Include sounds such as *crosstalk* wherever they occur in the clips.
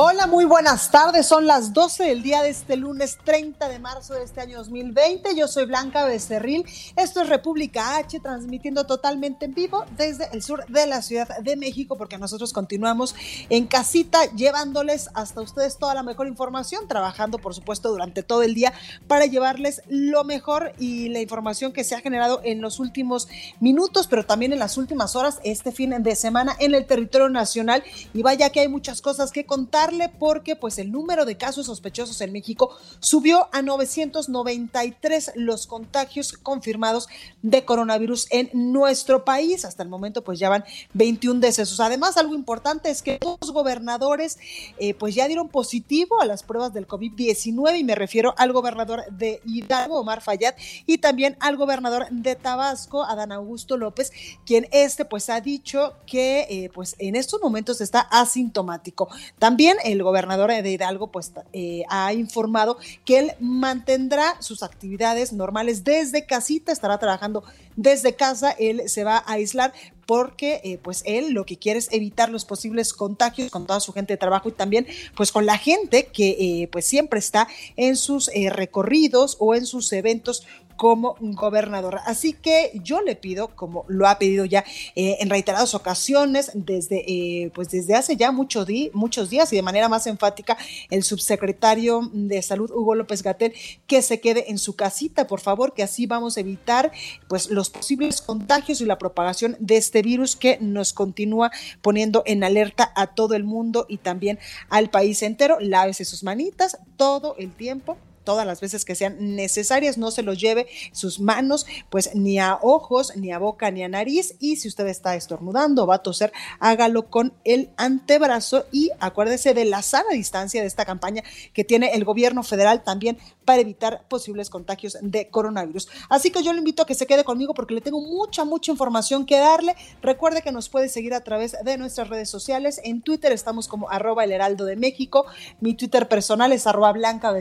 Hola, muy buenas tardes. Son las 12 del día de este lunes 30 de marzo de este año 2020. Yo soy Blanca Becerril. Esto es República H, transmitiendo totalmente en vivo desde el sur de la Ciudad de México, porque nosotros continuamos en casita llevándoles hasta ustedes toda la mejor información, trabajando, por supuesto, durante todo el día para llevarles lo mejor y la información que se ha generado en los últimos minutos, pero también en las últimas horas, este fin de semana en el territorio nacional. Y vaya que hay muchas cosas que contar porque pues el número de casos sospechosos en México subió a 993 los contagios confirmados de coronavirus en nuestro país. Hasta el momento pues ya van 21 decesos. Además, algo importante es que dos gobernadores eh, pues ya dieron positivo a las pruebas del COVID-19 y me refiero al gobernador de Hidalgo, Omar Fayad, y también al gobernador de Tabasco, Adán Augusto López, quien este pues ha dicho que eh, pues en estos momentos está asintomático. También el gobernador de Hidalgo pues eh, ha informado que él mantendrá sus actividades normales desde casita, estará trabajando desde casa, él se va a aislar porque eh, pues él lo que quiere es evitar los posibles contagios con toda su gente de trabajo y también pues con la gente que eh, pues siempre está en sus recorridos o en sus eventos como gobernador. Así que yo le pido, como lo ha pedido ya eh, en reiteradas ocasiones, desde, eh, pues desde hace ya mucho muchos días y de manera más enfática, el subsecretario de Salud, Hugo López Gatel, que se quede en su casita, por favor, que así vamos a evitar pues los posibles contagios y la propagación de este virus que nos continúa poniendo en alerta a todo el mundo y también al país entero. Lávese sus manitas todo el tiempo todas las veces que sean necesarias, no se los lleve sus manos pues ni a ojos, ni a boca, ni a nariz y si usted está estornudando o va a toser, hágalo con el antebrazo y acuérdese de la sana distancia de esta campaña que tiene el gobierno federal también para evitar posibles contagios de coronavirus. Así que yo le invito a que se quede conmigo porque le tengo mucha, mucha información que darle. Recuerde que nos puede seguir a través de nuestras redes sociales. En Twitter estamos como arroba el heraldo de México. Mi Twitter personal es arroba blanca.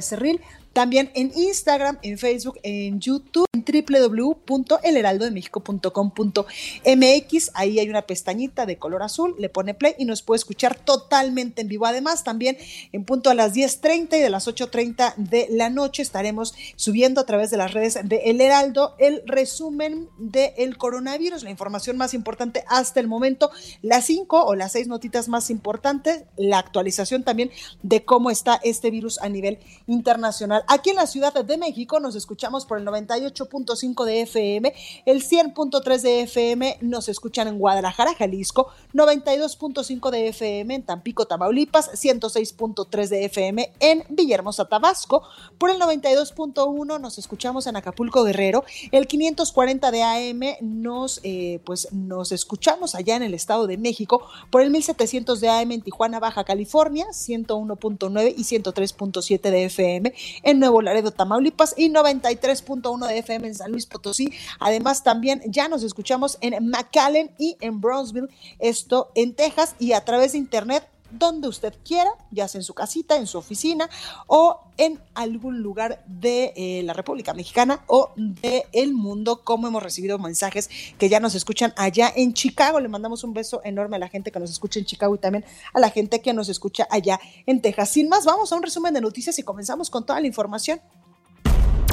También en Instagram, en Facebook, en YouTube, en www.elheraldodemexico.com.mx. Ahí hay una pestañita de color azul, le pone play y nos puede escuchar totalmente en vivo. Además, también en punto a las 10.30 y de las 8.30 de la noche estaremos subiendo a través de las redes de El Heraldo el resumen del coronavirus, la información más importante hasta el momento, las cinco o las seis notitas más importantes, la actualización también de cómo está este virus a nivel internacional. Aquí en la Ciudad de México nos escuchamos por el 98.5 de FM, el 100.3 de FM nos escuchan en Guadalajara, Jalisco, 92.5 de FM en Tampico, Tamaulipas, 106.3 de FM en Villahermosa, Tabasco, por el 92.1 nos escuchamos en Acapulco, Guerrero, el 540 de AM nos, eh, pues, nos escuchamos allá en el Estado de México, por el 1700 de AM en Tijuana, Baja California, 101.9 y 103.7 de FM en Nuevo Laredo, Tamaulipas y 93.1 de FM en San Luis Potosí. Además, también ya nos escuchamos en McAllen y en Brownsville, esto en Texas y a través de internet donde usted quiera, ya sea en su casita, en su oficina o en algún lugar de eh, la República Mexicana o del el mundo, como hemos recibido mensajes que ya nos escuchan allá en Chicago. Le mandamos un beso enorme a la gente que nos escucha en Chicago y también a la gente que nos escucha allá en Texas. Sin más, vamos a un resumen de noticias y comenzamos con toda la información.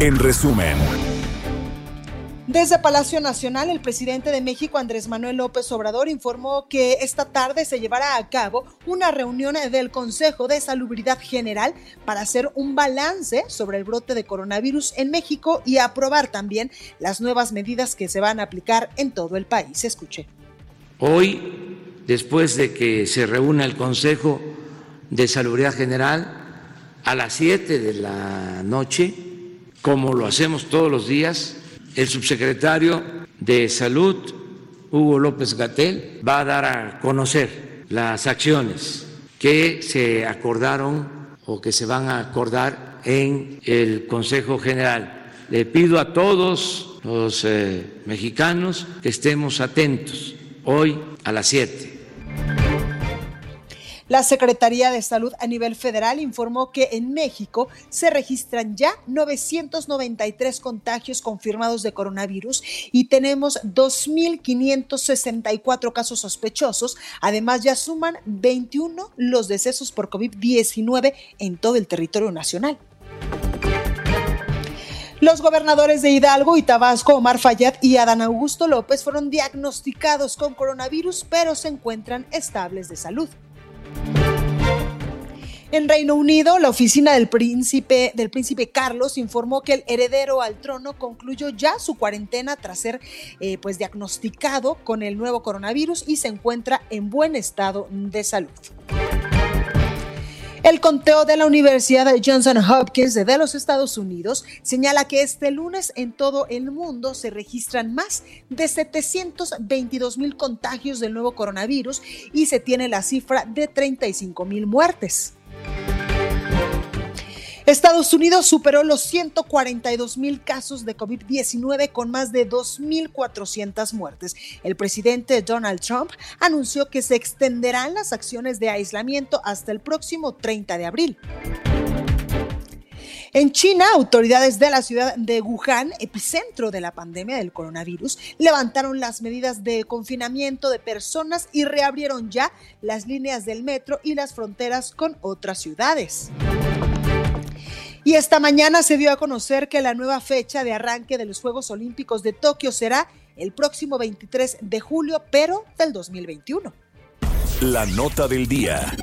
En resumen. Desde Palacio Nacional, el presidente de México, Andrés Manuel López Obrador, informó que esta tarde se llevará a cabo una reunión del Consejo de Salubridad General para hacer un balance sobre el brote de coronavirus en México y aprobar también las nuevas medidas que se van a aplicar en todo el país. Escuche. Hoy después de que se reúna el Consejo de Salubridad General a las 7 de la noche, como lo hacemos todos los días, el subsecretario de Salud, Hugo López Gatel, va a dar a conocer las acciones que se acordaron o que se van a acordar en el Consejo General. Le pido a todos los eh, mexicanos que estemos atentos hoy a las 7 la Secretaría de Salud a nivel federal informó que en México se registran ya 993 contagios confirmados de coronavirus y tenemos 2.564 casos sospechosos. Además, ya suman 21 los decesos por COVID-19 en todo el territorio nacional. Los gobernadores de Hidalgo y Tabasco, Omar Fayad y Adán Augusto López, fueron diagnosticados con coronavirus, pero se encuentran estables de salud. En Reino Unido, la oficina del príncipe, del príncipe Carlos informó que el heredero al trono concluyó ya su cuarentena tras ser eh, pues, diagnosticado con el nuevo coronavirus y se encuentra en buen estado de salud. El conteo de la Universidad de Johnson Hopkins de los Estados Unidos señala que este lunes en todo el mundo se registran más de 722 mil contagios del nuevo coronavirus y se tiene la cifra de 35 mil muertes. Estados Unidos superó los 142 mil casos de COVID-19 con más de 2.400 muertes. El presidente Donald Trump anunció que se extenderán las acciones de aislamiento hasta el próximo 30 de abril. En China, autoridades de la ciudad de Wuhan, epicentro de la pandemia del coronavirus, levantaron las medidas de confinamiento de personas y reabrieron ya las líneas del metro y las fronteras con otras ciudades. Y esta mañana se dio a conocer que la nueva fecha de arranque de los Juegos Olímpicos de Tokio será el próximo 23 de julio, pero del 2021. La nota del día.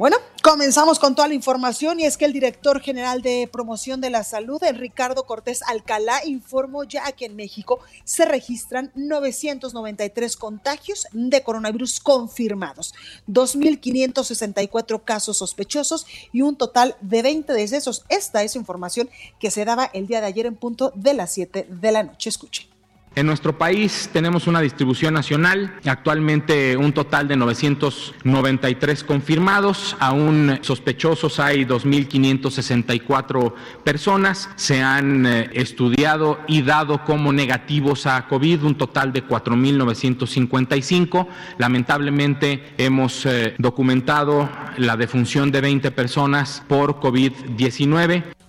Bueno, comenzamos con toda la información y es que el director general de promoción de la salud, Ricardo Cortés Alcalá, informó ya que en México se registran 993 contagios de coronavirus confirmados, 2.564 casos sospechosos y un total de 20 decesos. Esta es información que se daba el día de ayer en punto de las 7 de la noche. Escuchen. En nuestro país tenemos una distribución nacional, actualmente un total de 993 confirmados, aún sospechosos hay 2.564 personas, se han eh, estudiado y dado como negativos a COVID un total de 4.955. Lamentablemente hemos eh, documentado la defunción de 20 personas por COVID-19.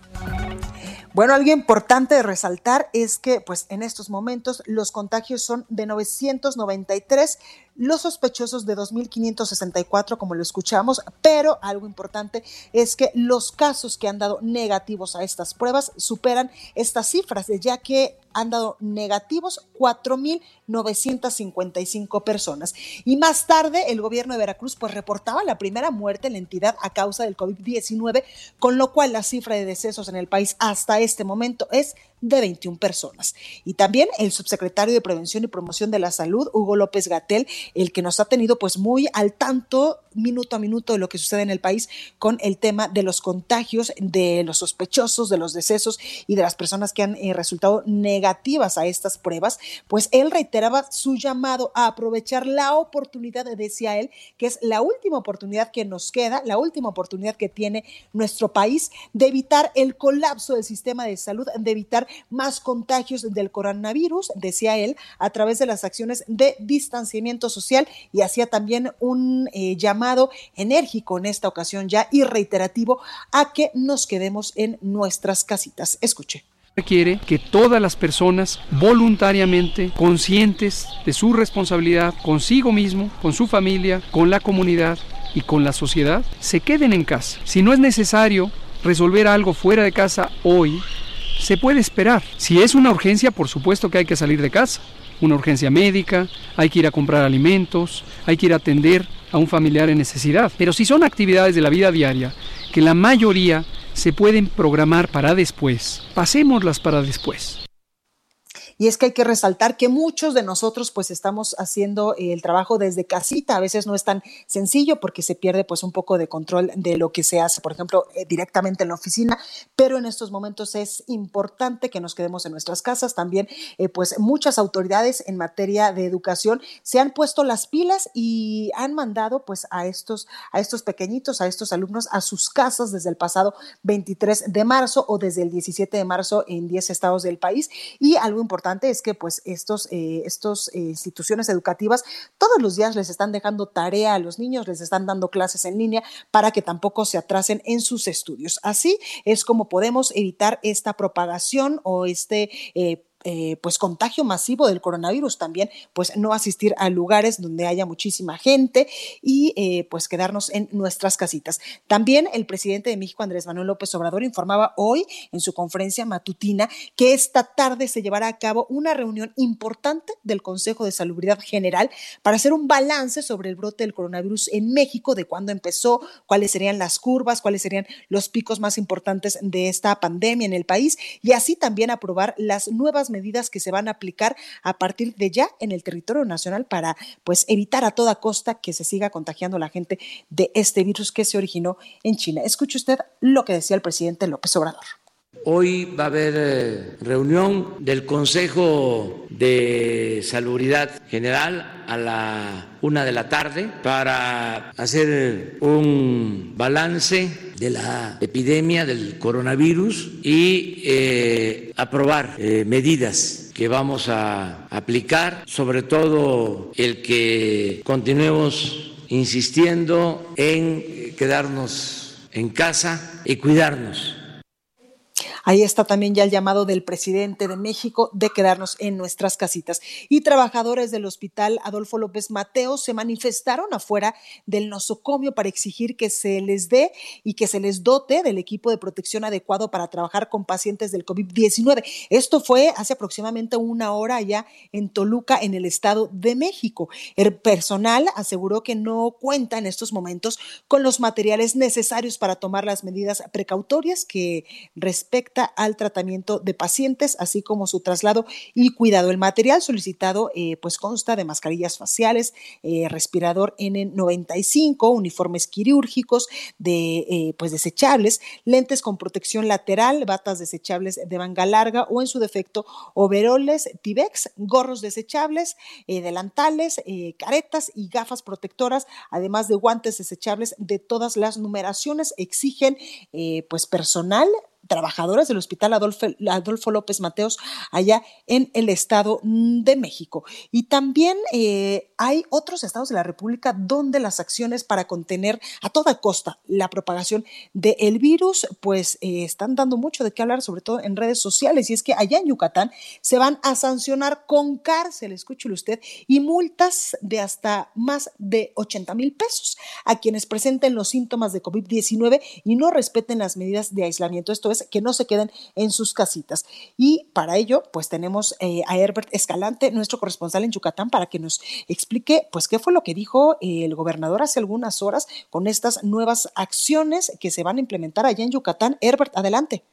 Bueno, algo importante de resaltar es que pues en estos momentos los contagios son de 993 los sospechosos de 2.564, como lo escuchamos, pero algo importante es que los casos que han dado negativos a estas pruebas superan estas cifras, ya que han dado negativos 4.955 personas. Y más tarde, el gobierno de Veracruz pues reportaba la primera muerte en la entidad a causa del COVID-19, con lo cual la cifra de decesos en el país hasta este momento es de 21 personas. Y también el subsecretario de Prevención y Promoción de la Salud, Hugo López Gatel, el que nos ha tenido pues muy al tanto minuto a minuto de lo que sucede en el país con el tema de los contagios, de los sospechosos, de los decesos y de las personas que han eh, resultado negativas a estas pruebas, pues él reiteraba su llamado a aprovechar la oportunidad, decía él, que es la última oportunidad que nos queda, la última oportunidad que tiene nuestro país de evitar el colapso del sistema de salud, de evitar más contagios del coronavirus, decía él, a través de las acciones de distanciamiento social y hacía también un eh, llamado enérgico en esta ocasión ya y reiterativo a que nos quedemos en nuestras casitas. Escuche requiere que todas las personas voluntariamente, conscientes de su responsabilidad consigo mismo, con su familia, con la comunidad y con la sociedad, se queden en casa. Si no es necesario resolver algo fuera de casa hoy, se puede esperar. Si es una urgencia, por supuesto que hay que salir de casa. Una urgencia médica, hay que ir a comprar alimentos, hay que ir a atender a un familiar en necesidad. Pero si son actividades de la vida diaria, que la mayoría se pueden programar para después, pasémoslas para después. Y es que hay que resaltar que muchos de nosotros pues estamos haciendo el trabajo desde casita, a veces no es tan sencillo porque se pierde pues un poco de control de lo que se hace, por ejemplo, eh, directamente en la oficina, pero en estos momentos es importante que nos quedemos en nuestras casas. También eh, pues muchas autoridades en materia de educación se han puesto las pilas y han mandado pues a estos, a estos pequeñitos, a estos alumnos a sus casas desde el pasado 23 de marzo o desde el 17 de marzo en 10 estados del país. Y algo importante es que pues estos, eh, estos eh, instituciones educativas todos los días les están dejando tarea a los niños, les están dando clases en línea para que tampoco se atrasen en sus estudios. Así es como podemos evitar esta propagación o este eh, eh, pues contagio masivo del coronavirus también, pues no asistir a lugares donde haya muchísima gente y eh, pues quedarnos en nuestras casitas. También el presidente de México, Andrés Manuel López Obrador, informaba hoy en su conferencia matutina que esta tarde se llevará a cabo una reunión importante del Consejo de Salubridad General para hacer un balance sobre el brote del coronavirus en México, de cuándo empezó, cuáles serían las curvas, cuáles serían los picos más importantes de esta pandemia en el país y así también aprobar las nuevas medidas que se van a aplicar a partir de ya en el territorio nacional para pues evitar a toda costa que se siga contagiando la gente de este virus que se originó en China. Escuche usted lo que decía el presidente López Obrador. Hoy va a haber eh, reunión del Consejo de Salubridad General a la una de la tarde para hacer un balance de la epidemia del coronavirus y eh, aprobar eh, medidas que vamos a aplicar, sobre todo el que continuemos insistiendo en quedarnos en casa y cuidarnos Ahí está también ya el llamado del presidente de México de quedarnos en nuestras casitas. Y trabajadores del hospital Adolfo López Mateo se manifestaron afuera del nosocomio para exigir que se les dé y que se les dote del equipo de protección adecuado para trabajar con pacientes del COVID-19. Esto fue hace aproximadamente una hora allá en Toluca, en el Estado de México. El personal aseguró que no cuenta en estos momentos con los materiales necesarios para tomar las medidas precautorias que al tratamiento de pacientes, así como su traslado y cuidado. El material solicitado eh, pues consta de mascarillas faciales, eh, respirador N95, uniformes quirúrgicos de eh, pues desechables, lentes con protección lateral, batas desechables de manga larga o en su defecto overoles Tibex, gorros desechables, delantales, caretas y gafas protectoras, además de guantes desechables de todas las numeraciones. Exigen pues personal trabajadores del Hospital Adolfo, Adolfo, López Mateos allá en el Estado de México. Y también eh, hay otros estados de la República donde las acciones para contener a toda costa la propagación del virus, pues eh, están dando mucho de qué hablar, sobre todo en redes sociales. Y es que allá en Yucatán se van a sancionar con cárcel, escúchelo usted, y multas de hasta más de 80 mil pesos a quienes presenten los síntomas de COVID-19 y no respeten las medidas de aislamiento. Esto que no se queden en sus casitas. Y para ello, pues tenemos eh, a Herbert Escalante, nuestro corresponsal en Yucatán, para que nos explique, pues, qué fue lo que dijo el gobernador hace algunas horas con estas nuevas acciones que se van a implementar allá en Yucatán. Herbert, adelante.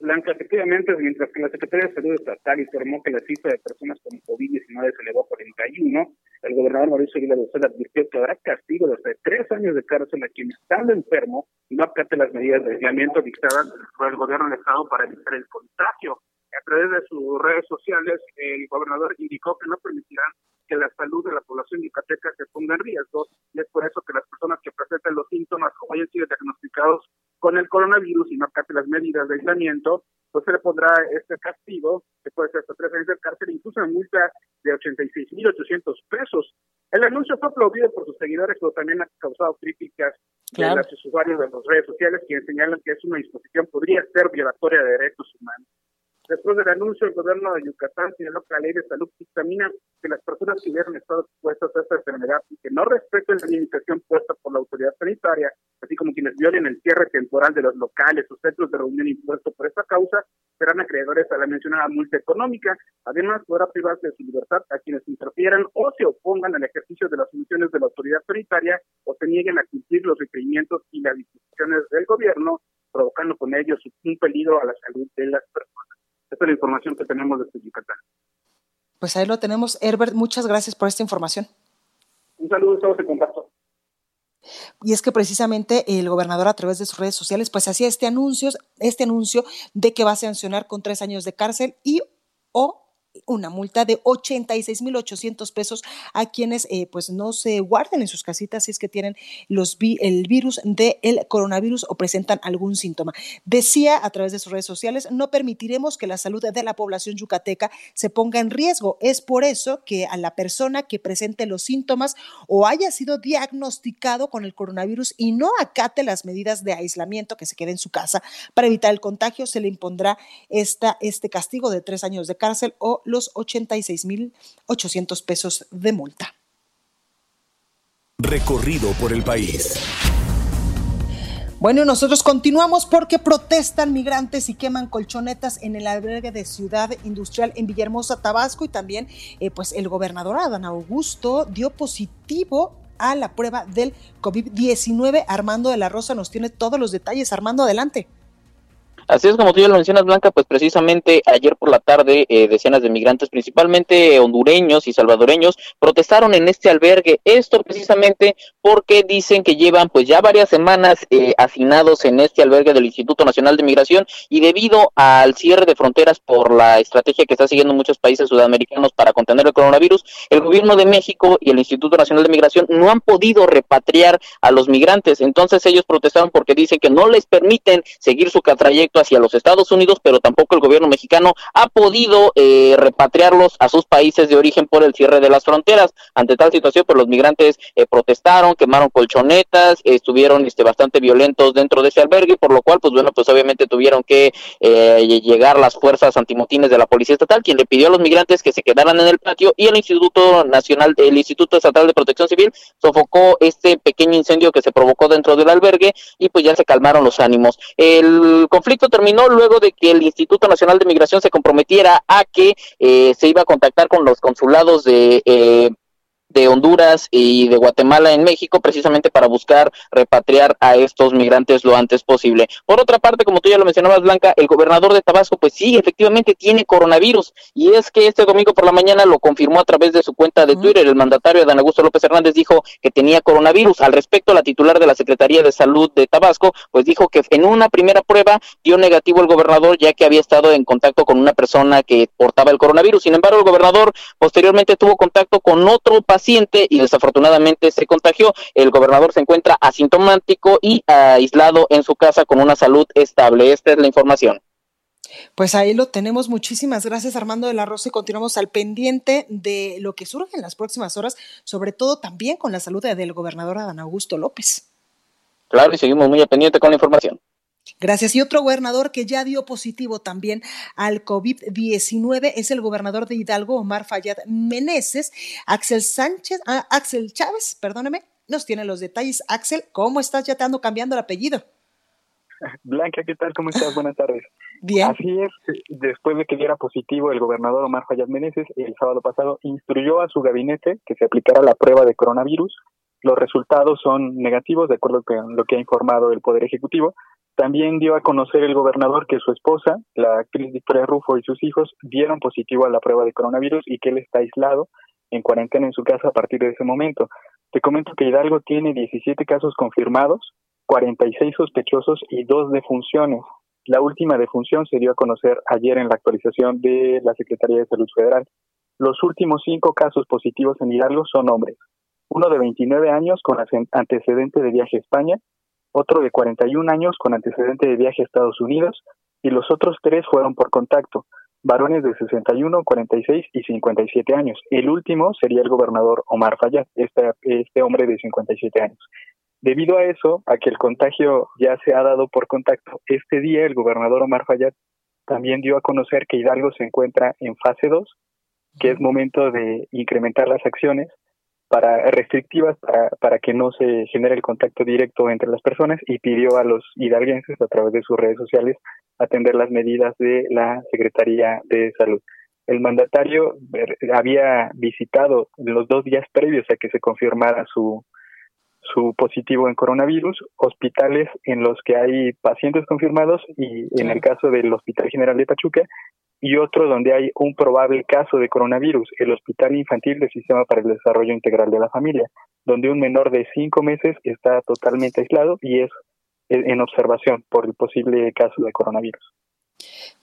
Blanca, efectivamente, mientras que la Secretaría de Salud Estatal informó que la cifra de personas con COVID-19 se elevó a 41, el gobernador Mauricio Aguilar Dosal advirtió que habrá castigo de hasta tres años de cárcel a quien estando enfermo no acate las medidas de aislamiento dictadas por el gobierno del Estado para evitar el contagio. A través de sus redes sociales, el gobernador indicó que no permitirán que la salud de la población yucateca se ponga en riesgo y es por eso que las personas que presentan los síntomas o hayan sido diagnosticados con el coronavirus y no acate las medidas de aislamiento, pues se le pondrá este castigo, que puede ser hasta tres años de cárcel, incluso una multa de 86.800 pesos. El anuncio fue aplaudido por sus seguidores, pero también ha causado críticas de los usuarios de las redes sociales, quienes señalan que es una disposición podría ser violatoria de derechos humanos. Después del anuncio, el gobierno de Yucatán señaló que la ley de salud dictamina que las personas que hubieran estado expuestas a esta enfermedad y que no respeten la limitación puesta por la autoridad sanitaria, así como quienes violen el cierre temporal de los locales o centros de reunión impuestos por esta causa, serán acreedores a la mencionada multa económica. Además, podrá privarse de su libertad a quienes interfieran o se opongan al ejercicio de las funciones de la autoridad sanitaria o se nieguen a cumplir los requerimientos y las disposiciones del gobierno, provocando con ellos un peligro a la salud de las personas. Esta es la información que tenemos desde Yucatán. Pues ahí lo tenemos. Herbert, muchas gracias por esta información. Un saludo, estamos en contacto. Y es que precisamente el gobernador a través de sus redes sociales pues hacía este anuncio, este anuncio de que va a sancionar con tres años de cárcel y o una multa de 86.800 pesos a quienes eh, pues no se guarden en sus casitas si es que tienen los el virus del coronavirus o presentan algún síntoma. Decía a través de sus redes sociales, no permitiremos que la salud de la población yucateca se ponga en riesgo. Es por eso que a la persona que presente los síntomas o haya sido diagnosticado con el coronavirus y no acate las medidas de aislamiento que se quede en su casa para evitar el contagio, se le impondrá esta, este castigo de tres años de cárcel o los 86.800 pesos de multa. Recorrido por el país. Bueno, nosotros continuamos porque protestan migrantes y queman colchonetas en el albergue de Ciudad Industrial en Villahermosa, Tabasco, y también, eh, pues, el gobernador Adán Augusto dio positivo a la prueba del COVID-19. Armando de la Rosa nos tiene todos los detalles. Armando, adelante. Así es como tú ya lo mencionas, Blanca, pues precisamente ayer por la tarde eh, decenas de migrantes, principalmente hondureños y salvadoreños, protestaron en este albergue. Esto precisamente porque dicen que llevan pues ya varias semanas eh, en este albergue del Instituto Nacional de Migración y debido al cierre de fronteras por la estrategia que está siguiendo muchos países sudamericanos para contener el coronavirus, el gobierno de México y el Instituto Nacional de Migración no han podido repatriar a los migrantes. Entonces ellos protestaron porque dicen que no les permiten seguir su trayecto hacia los Estados Unidos, pero tampoco el gobierno mexicano ha podido eh, repatriarlos a sus países de origen por el cierre de las fronteras. Ante tal situación, pues los migrantes eh, protestaron, quemaron colchonetas, estuvieron este, bastante violentos dentro de ese albergue, por lo cual, pues bueno, pues obviamente tuvieron que eh, llegar las fuerzas antimotines de la Policía Estatal, quien le pidió a los migrantes que se quedaran en el patio y el Instituto Nacional, el Instituto Estatal de Protección Civil sofocó este pequeño incendio que se provocó dentro del albergue y pues ya se calmaron los ánimos. El conflicto terminó luego de que el Instituto Nacional de Migración se comprometiera a que eh, se iba a contactar con los consulados de eh, de Honduras y de Guatemala en México precisamente para buscar repatriar a estos migrantes lo antes posible. Por otra parte, como tú ya lo mencionabas, Blanca, el gobernador de Tabasco, pues sí, efectivamente tiene coronavirus y es que este domingo por la mañana lo confirmó a través de su cuenta de Twitter. El mandatario Dan Augusto López Hernández dijo que tenía coronavirus. Al respecto, la titular de la Secretaría de Salud de Tabasco, pues dijo que en una primera prueba dio negativo el gobernador ya que había estado en contacto con una persona que portaba el coronavirus. Sin embargo, el gobernador posteriormente tuvo contacto con otro paciente paciente y desafortunadamente se contagió. El gobernador se encuentra asintomático y aislado en su casa con una salud estable. Esta es la información. Pues ahí lo tenemos. Muchísimas gracias, Armando de la Rosa, y continuamos al pendiente de lo que surge en las próximas horas, sobre todo también con la salud del gobernador Adán Augusto López. Claro, y seguimos muy al pendiente con la información. Gracias. Y otro gobernador que ya dio positivo también al COVID-19 es el gobernador de Hidalgo, Omar Fayad Meneses. Axel Sánchez, ah, Axel Chávez, perdóneme, nos tiene los detalles. Axel, ¿cómo estás? Ya te ando cambiando el apellido. Blanca, ¿qué tal? ¿Cómo estás? Buenas tardes. Bien. Así es, después de que diera positivo el gobernador Omar Fayad Meneses, el sábado pasado instruyó a su gabinete que se aplicara la prueba de coronavirus. Los resultados son negativos, de acuerdo con lo que ha informado el Poder Ejecutivo, también dio a conocer el gobernador que su esposa, la actriz Victoria Rufo y sus hijos dieron positivo a la prueba de coronavirus y que él está aislado en cuarentena en su casa a partir de ese momento. Te comento que Hidalgo tiene 17 casos confirmados, 46 sospechosos y dos defunciones. La última defunción se dio a conocer ayer en la actualización de la Secretaría de Salud Federal. Los últimos cinco casos positivos en Hidalgo son hombres. Uno de 29 años con antecedente de viaje a España, otro de 41 años con antecedente de viaje a Estados Unidos y los otros tres fueron por contacto, varones de 61, 46 y 57 años. El último sería el gobernador Omar Fayad, este, este hombre de 57 años. Debido a eso, a que el contagio ya se ha dado por contacto, este día el gobernador Omar Fayad también dio a conocer que Hidalgo se encuentra en fase 2, que es momento de incrementar las acciones para restrictivas para, para que no se genere el contacto directo entre las personas y pidió a los hidalguenses a través de sus redes sociales atender las medidas de la Secretaría de Salud. El mandatario había visitado los dos días previos a que se confirmara su, su positivo en coronavirus, hospitales en los que hay pacientes confirmados y en el caso del Hospital General de Pachuca y otro donde hay un probable caso de coronavirus, el Hospital Infantil del Sistema para el Desarrollo Integral de la Familia, donde un menor de cinco meses está totalmente aislado y es en observación por el posible caso de coronavirus.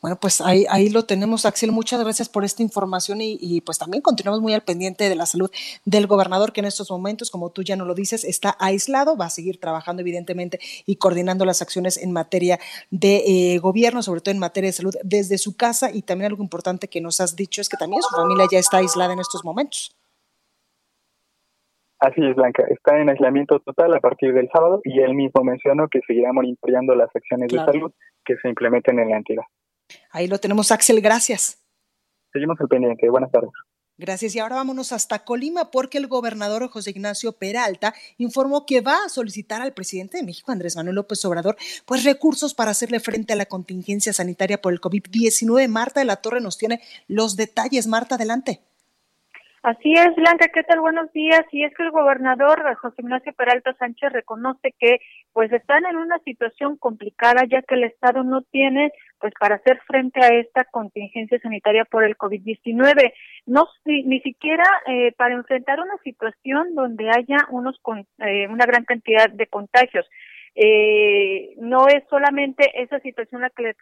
Bueno, pues ahí, ahí lo tenemos, Axel. Muchas gracias por esta información y, pues también continuamos muy al pendiente de la salud del gobernador que en estos momentos, como tú ya no lo dices, está aislado, va a seguir trabajando evidentemente y coordinando las acciones en materia de eh, gobierno, sobre todo en materia de salud desde su casa y también algo importante que nos has dicho es que también su familia ya está aislada en estos momentos. Así es, Blanca. Está en aislamiento total a partir del sábado y él mismo mencionó que seguirá monitoreando las acciones de salud que se implementen en la entidad. Ahí lo tenemos, Axel. Gracias. Seguimos al pendiente. Buenas tardes. Gracias. Y ahora vámonos hasta Colima porque el gobernador José Ignacio Peralta informó que va a solicitar al presidente de México, Andrés Manuel López Obrador, pues recursos para hacerle frente a la contingencia sanitaria por el COVID-19. Marta de la Torre nos tiene los detalles. Marta, adelante. Así es, Blanca, ¿qué tal? Buenos días. Y es que el gobernador José Ignacio Peralta Sánchez reconoce que pues están en una situación complicada ya que el Estado no tiene pues para hacer frente a esta contingencia sanitaria por el COVID-19. No ni siquiera eh, para enfrentar una situación donde haya unos con, eh, una gran cantidad de contagios. Eh, no es solamente esa situación la que le,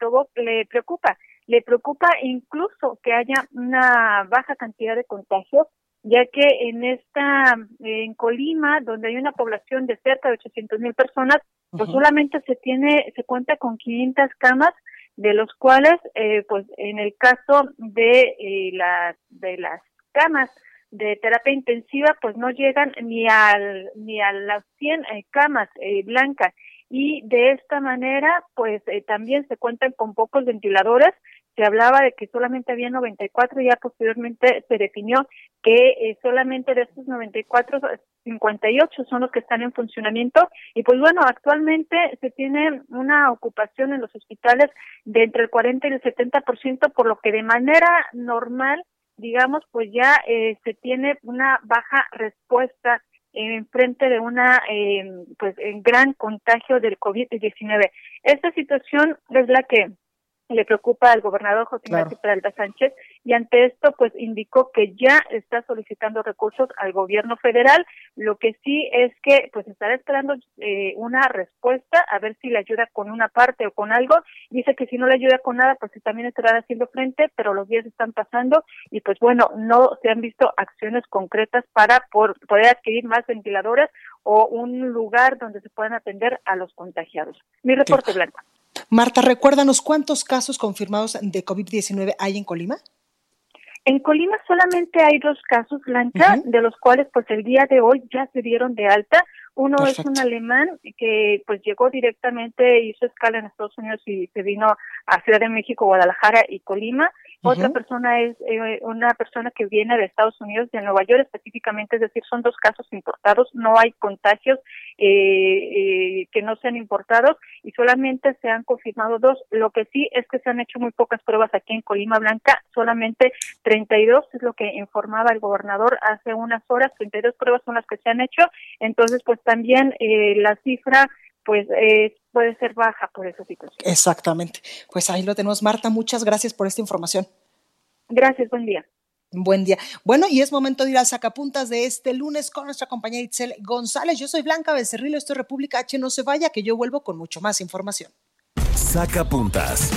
le preocupa, le preocupa incluso que haya una baja cantidad de contagios, ya que en esta, en Colima, donde hay una población de cerca de 800 mil personas, pues solamente se tiene, se cuenta con 500 camas, de los cuales, eh, pues en el caso de eh, las de las camas de terapia intensiva, pues no llegan ni al ni a las 100 eh, camas blancas. Y de esta manera pues también se cuentan con pocos ventiladores. Se hablaba de que solamente había 94 y ya posteriormente se definió que eh, solamente de estos 94, 58 son los que están en funcionamiento. Y pues bueno, actualmente se tiene una ocupación en los hospitales de entre el 40 y el 70%, por lo que de manera normal, digamos, pues ya eh, se tiene una baja respuesta en frente de una eh, pues en gran contagio del COVID-19. Esta situación es la que le preocupa al gobernador José Ignacio Peralta Sánchez y ante esto pues indicó que ya está solicitando recursos al gobierno federal. Lo que sí es que pues estará esperando eh, una respuesta a ver si le ayuda con una parte o con algo. Dice que si no le ayuda con nada pues también estará haciendo frente pero los días están pasando y pues bueno no se han visto acciones concretas para poder adquirir más ventiladores o un lugar donde se puedan atender a los contagiados. Mi reporte blanco Marta, recuérdanos cuántos casos confirmados de COVID-19 hay en Colima. En Colima solamente hay dos casos, Blanca, de los cuales pues el día de hoy ya se dieron de alta. Uno es un alemán que pues llegó directamente, hizo escala en Estados Unidos y se vino a Ciudad de México, Guadalajara y Colima. Otra persona es eh, una persona que viene de Estados Unidos, de Nueva York específicamente, es decir, son dos casos importados, no hay contagios eh, eh, que no sean importados y solamente se han confirmado dos. Lo que sí es que se han hecho muy pocas pruebas aquí en Colima Blanca, solamente 32 es lo que informaba el gobernador hace unas horas, 32 pruebas son las que se han hecho, entonces pues también eh, la cifra pues eh, puede ser baja por esa situación. Exactamente. Pues ahí lo tenemos. Marta, muchas gracias por esta información. Gracias, buen día. Buen día. Bueno, y es momento de ir al sacapuntas de este lunes con nuestra compañera Itzel González. Yo soy Blanca Becerril, esto es República H. No se vaya, que yo vuelvo con mucho más información. Sacapuntas.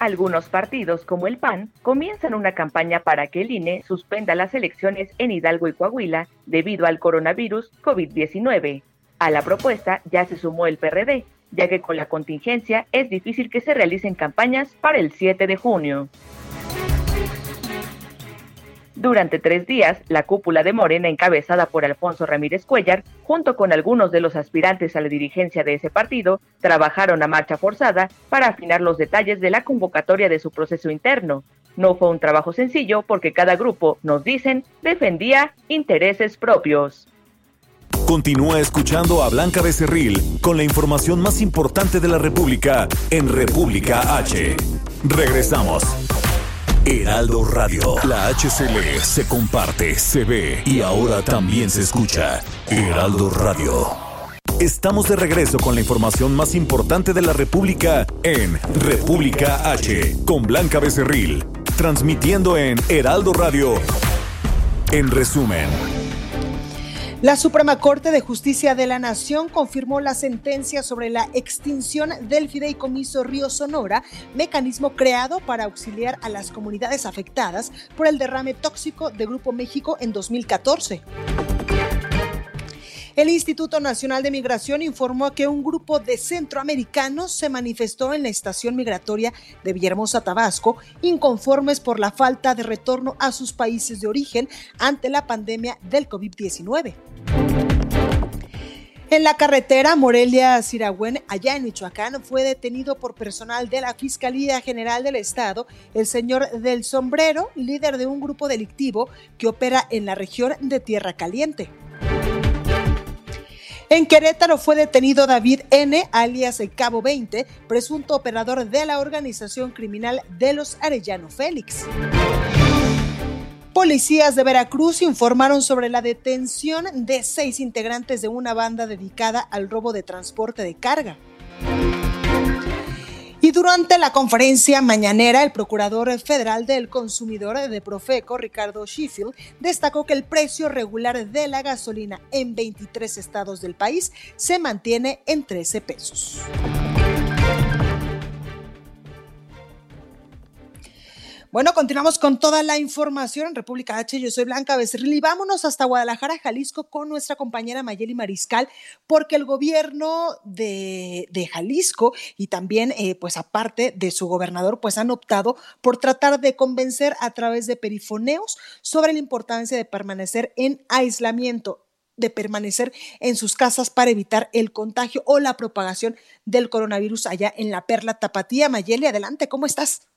Algunos partidos, como el PAN, comienzan una campaña para que el INE suspenda las elecciones en Hidalgo y Coahuila debido al coronavirus COVID-19. A la propuesta ya se sumó el PRD, ya que con la contingencia es difícil que se realicen campañas para el 7 de junio. Durante tres días, la cúpula de Morena, encabezada por Alfonso Ramírez Cuellar, junto con algunos de los aspirantes a la dirigencia de ese partido, trabajaron a marcha forzada para afinar los detalles de la convocatoria de su proceso interno. No fue un trabajo sencillo porque cada grupo, nos dicen, defendía intereses propios. Continúa escuchando a Blanca Becerril con la información más importante de la República en República H. Regresamos. Heraldo Radio. La HCL se comparte, se ve y ahora también se escucha. Heraldo Radio. Estamos de regreso con la información más importante de la República en República H, con Blanca Becerril, transmitiendo en Heraldo Radio. En resumen. La Suprema Corte de Justicia de la Nación confirmó la sentencia sobre la extinción del fideicomiso Río Sonora, mecanismo creado para auxiliar a las comunidades afectadas por el derrame tóxico de Grupo México en 2014. El Instituto Nacional de Migración informó que un grupo de centroamericanos se manifestó en la estación migratoria de Villahermosa, Tabasco, inconformes por la falta de retorno a sus países de origen ante la pandemia del COVID-19. En la carretera Morelia-Siragüen, allá en Michoacán, fue detenido por personal de la Fiscalía General del Estado el señor del Sombrero, líder de un grupo delictivo que opera en la región de Tierra Caliente. En Querétaro fue detenido David N., alias el Cabo 20, presunto operador de la organización criminal de los Arellano Félix. Policías de Veracruz informaron sobre la detención de seis integrantes de una banda dedicada al robo de transporte de carga. Y durante la conferencia mañanera, el Procurador Federal del Consumidor de Profeco, Ricardo Sheffield, destacó que el precio regular de la gasolina en 23 estados del país se mantiene en 13 pesos. Bueno, continuamos con toda la información en República H. Yo soy Blanca Becerril y vámonos hasta Guadalajara, Jalisco, con nuestra compañera Mayeli Mariscal, porque el gobierno de, Jalisco y también, eh, pues aparte de su gobernador, pues han optado por tratar de convencer a través de perifoneos sobre la importancia de permanecer en aislamiento de permanecer en sus casas para evitar el contagio o la propagación del coronavirus allá en la Perla Tapatía. Mayeli, adelante, ¿cómo estás?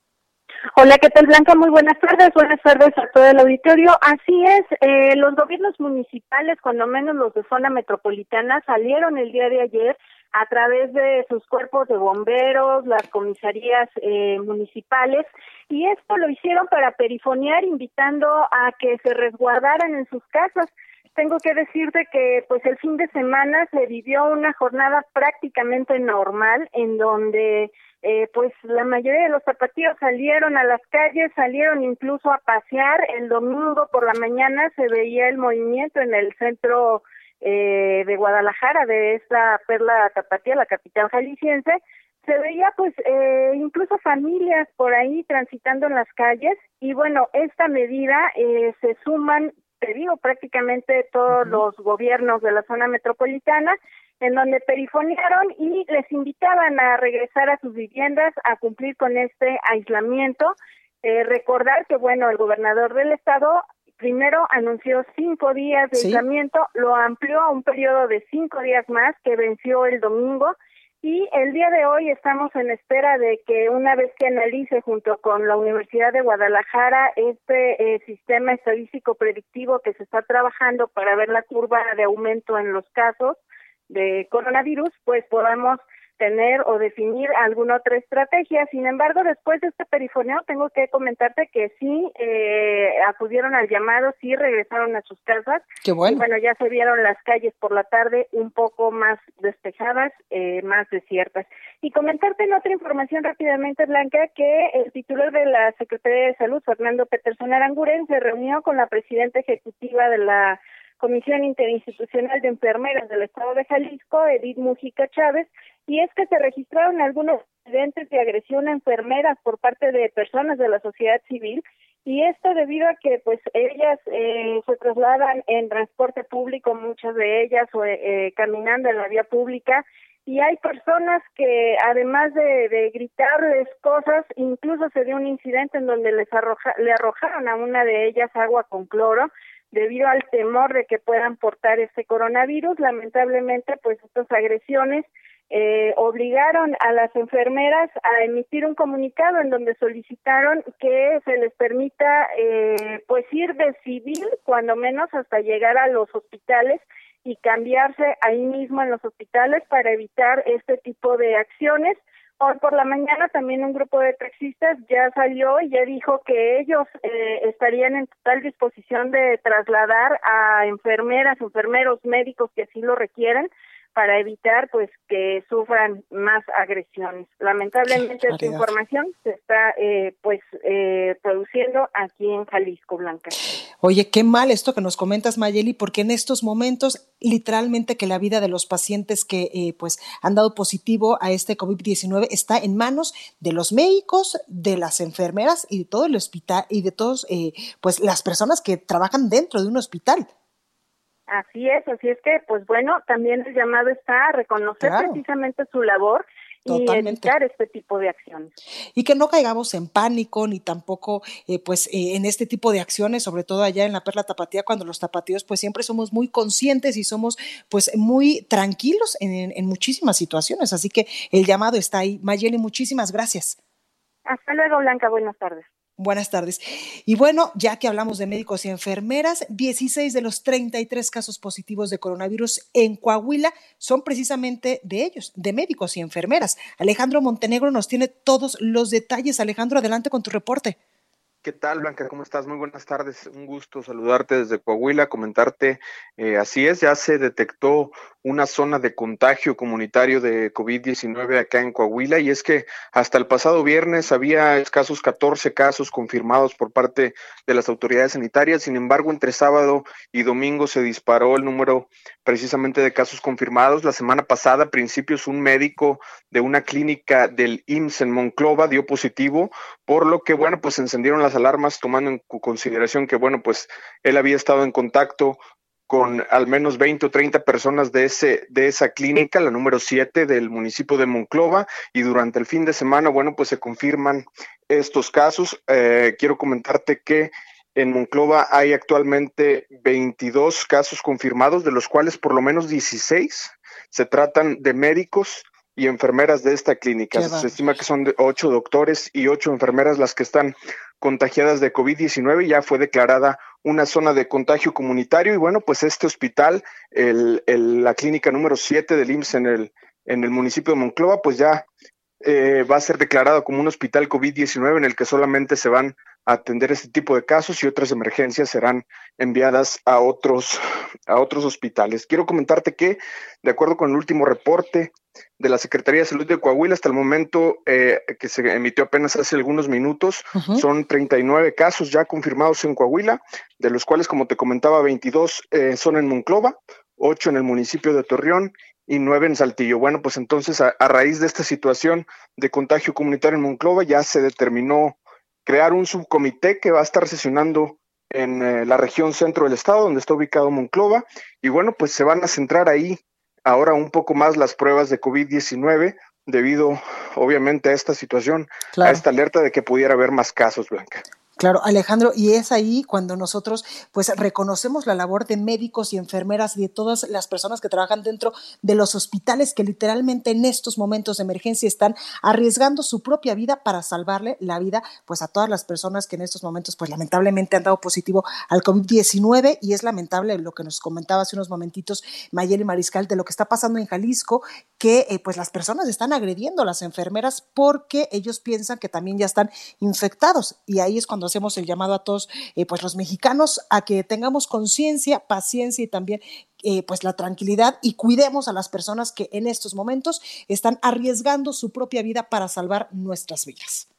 Hola, ¿qué tal Blanca? Muy buenas tardes, buenas tardes a todo el auditorio. Así es, eh, los gobiernos municipales, cuando menos los de zona metropolitana, salieron el día de ayer a través de sus cuerpos de bomberos, las comisarías eh, municipales, y esto lo hicieron para perifonear, invitando a que se resguardaran en sus casas. Tengo que decirte que pues el fin de semana se vivió una jornada prácticamente normal en donde eh, pues la mayoría de los zapatillos salieron a las calles, salieron incluso a pasear. El domingo por la mañana se veía el movimiento en el centro eh, de Guadalajara, de esta perla tapatía, la capital jalisciense. Se veía pues eh, incluso familias por ahí transitando en las calles y bueno, esta medida eh, se suman, te digo, prácticamente todos los gobiernos de la zona metropolitana en donde perifonearon y les invitaban a regresar a sus viviendas a cumplir con este aislamiento. Eh, recordar que, bueno, el gobernador del estado primero anunció cinco días de aislamiento, lo amplió a un periodo de cinco días más que venció el domingo y el día de hoy estamos en espera de que una vez que analice junto con la Universidad de Guadalajara este eh, sistema estadístico predictivo que se está trabajando para ver la curva de aumento en los casos, de coronavirus, pues podamos tener o definir alguna otra estrategia. Sin embargo, después de este perifoneo, tengo que comentarte que sí eh, acudieron al llamado, sí regresaron a sus casas. Qué bueno. Y bueno, ya se vieron las calles por la tarde un poco más despejadas, eh, más desiertas. Y comentarte en otra información rápidamente, Blanca, que el titular de la Secretaría de Salud, Fernando Peterson Aranguren, se reunió con la presidenta ejecutiva de la Comisión Interinstitucional de Enfermeras del Estado de Jalisco, Edith Mujica Chávez, y es que se registraron algunos incidentes de agresión a enfermeras por parte de personas de la sociedad civil y esto debido a que pues ellas eh, se trasladan en transporte público, muchas de ellas o eh, caminando en la vía pública y hay personas que además de, de, gritarles cosas, incluso se dio un incidente en donde les arroja, le arrojaron a una de ellas agua con cloro debido al temor de que puedan portar este coronavirus. Lamentablemente, pues estas agresiones eh, obligaron a las enfermeras a emitir un comunicado en donde solicitaron que se les permita eh, pues ir de civil cuando menos hasta llegar a los hospitales y cambiarse ahí mismo en los hospitales para evitar este tipo de acciones. Hoy por la mañana también un grupo de taxistas ya salió y ya dijo que ellos eh, estarían en total disposición de trasladar a enfermeras, enfermeros, médicos que así lo requieren para evitar pues que sufran más agresiones. Lamentablemente esta información se está eh, pues eh, produciendo aquí en Jalisco Blanca. Oye, qué mal esto que nos comentas Mayeli, porque en estos momentos literalmente que la vida de los pacientes que eh, pues han dado positivo a este COVID-19 está en manos de los médicos, de las enfermeras y de todo el hospital y de todos pues las personas que trabajan dentro de un hospital. Así es, así es que, pues bueno, también el llamado está a reconocer precisamente su labor y evitar este tipo de acciones. Y que no caigamos en pánico ni tampoco eh, pues eh, en este tipo de acciones, sobre todo allá en la Perla Tapatía, cuando los tapatíos pues siempre somos muy conscientes y somos pues muy tranquilos en, en muchísimas situaciones. Así que el llamado está ahí. Mayeli, muchísimas gracias. Hasta luego, Blanca. Buenas tardes. Buenas tardes. Y bueno, ya que hablamos de médicos y enfermeras, 16 de los 33 casos positivos de coronavirus en Coahuila son precisamente de ellos, de médicos y enfermeras. Alejandro Montenegro nos tiene todos los detalles. Alejandro, adelante con tu reporte. ¿Qué tal, Blanca? ¿Cómo estás? Muy buenas tardes. Un gusto saludarte desde Coahuila, comentarte, eh, así es, ya se detectó una zona de contagio comunitario de COVID-19 acá en Coahuila y es que hasta el pasado viernes había escasos 14 casos confirmados por parte de las autoridades sanitarias, sin embargo, entre sábado y domingo se disparó el número precisamente de casos confirmados. La semana pasada, a principios, un médico de una clínica del IMSS en Monclova dio positivo, por lo que, bueno, pues encendieron las alarmas tomando en consideración que, bueno, pues él había estado en contacto con al menos 20 o 30 personas de, ese, de esa clínica, la número 7 del municipio de Monclova, y durante el fin de semana, bueno, pues se confirman estos casos. Eh, quiero comentarte que en Monclova hay actualmente 22 casos confirmados, de los cuales por lo menos 16 se tratan de médicos y enfermeras de esta clínica. Se estima que son ocho doctores y ocho enfermeras las que están contagiadas de COVID-19. Ya fue declarada una zona de contagio comunitario y bueno, pues este hospital, el, la clínica número 7 del IMSS en el, en el municipio de Monclova, pues ya eh, va a ser declarado como un hospital COVID-19 en el que solamente se van atender este tipo de casos y otras emergencias serán enviadas a otros, a otros hospitales. Quiero comentarte que, de acuerdo con el último reporte de la Secretaría de Salud de Coahuila, hasta el momento eh, que se emitió apenas hace algunos minutos, son 39 casos ya confirmados en Coahuila, de los cuales, como te comentaba, 22 eh, son en Monclova, 8 en el municipio de Torreón y 9 en Saltillo. Bueno, pues entonces a, a raíz de esta situación de contagio comunitario en Monclova ya se determinó crear un subcomité que va a estar sesionando en eh, la región centro del estado, donde está ubicado Monclova, y bueno, pues se van a centrar ahí ahora un poco más las pruebas de COVID-19 debido obviamente a esta situación, a esta alerta de que pudiera haber más casos, Blanca. Claro, Alejandro, y es ahí cuando nosotros pues reconocemos la labor de médicos y enfermeras y de todas las personas que trabajan dentro de los hospitales que literalmente en estos momentos de emergencia están arriesgando su propia vida para salvarle la vida pues a todas las personas que en estos momentos pues lamentablemente han dado positivo al COVID-19 y es lamentable lo que nos comentaba hace unos momentitos Mayeli Mariscal de lo que está pasando en Jalisco que eh, pues las personas están agrediendo a las enfermeras porque ellos piensan que también ya están infectados y ahí es cuando hacemos el llamado a todos, eh, pues los mexicanos, a que tengamos conciencia, paciencia y también eh, pues la tranquilidad y cuidemos a las personas que en estos momentos están arriesgando su propia vida para salvar nuestras vidas.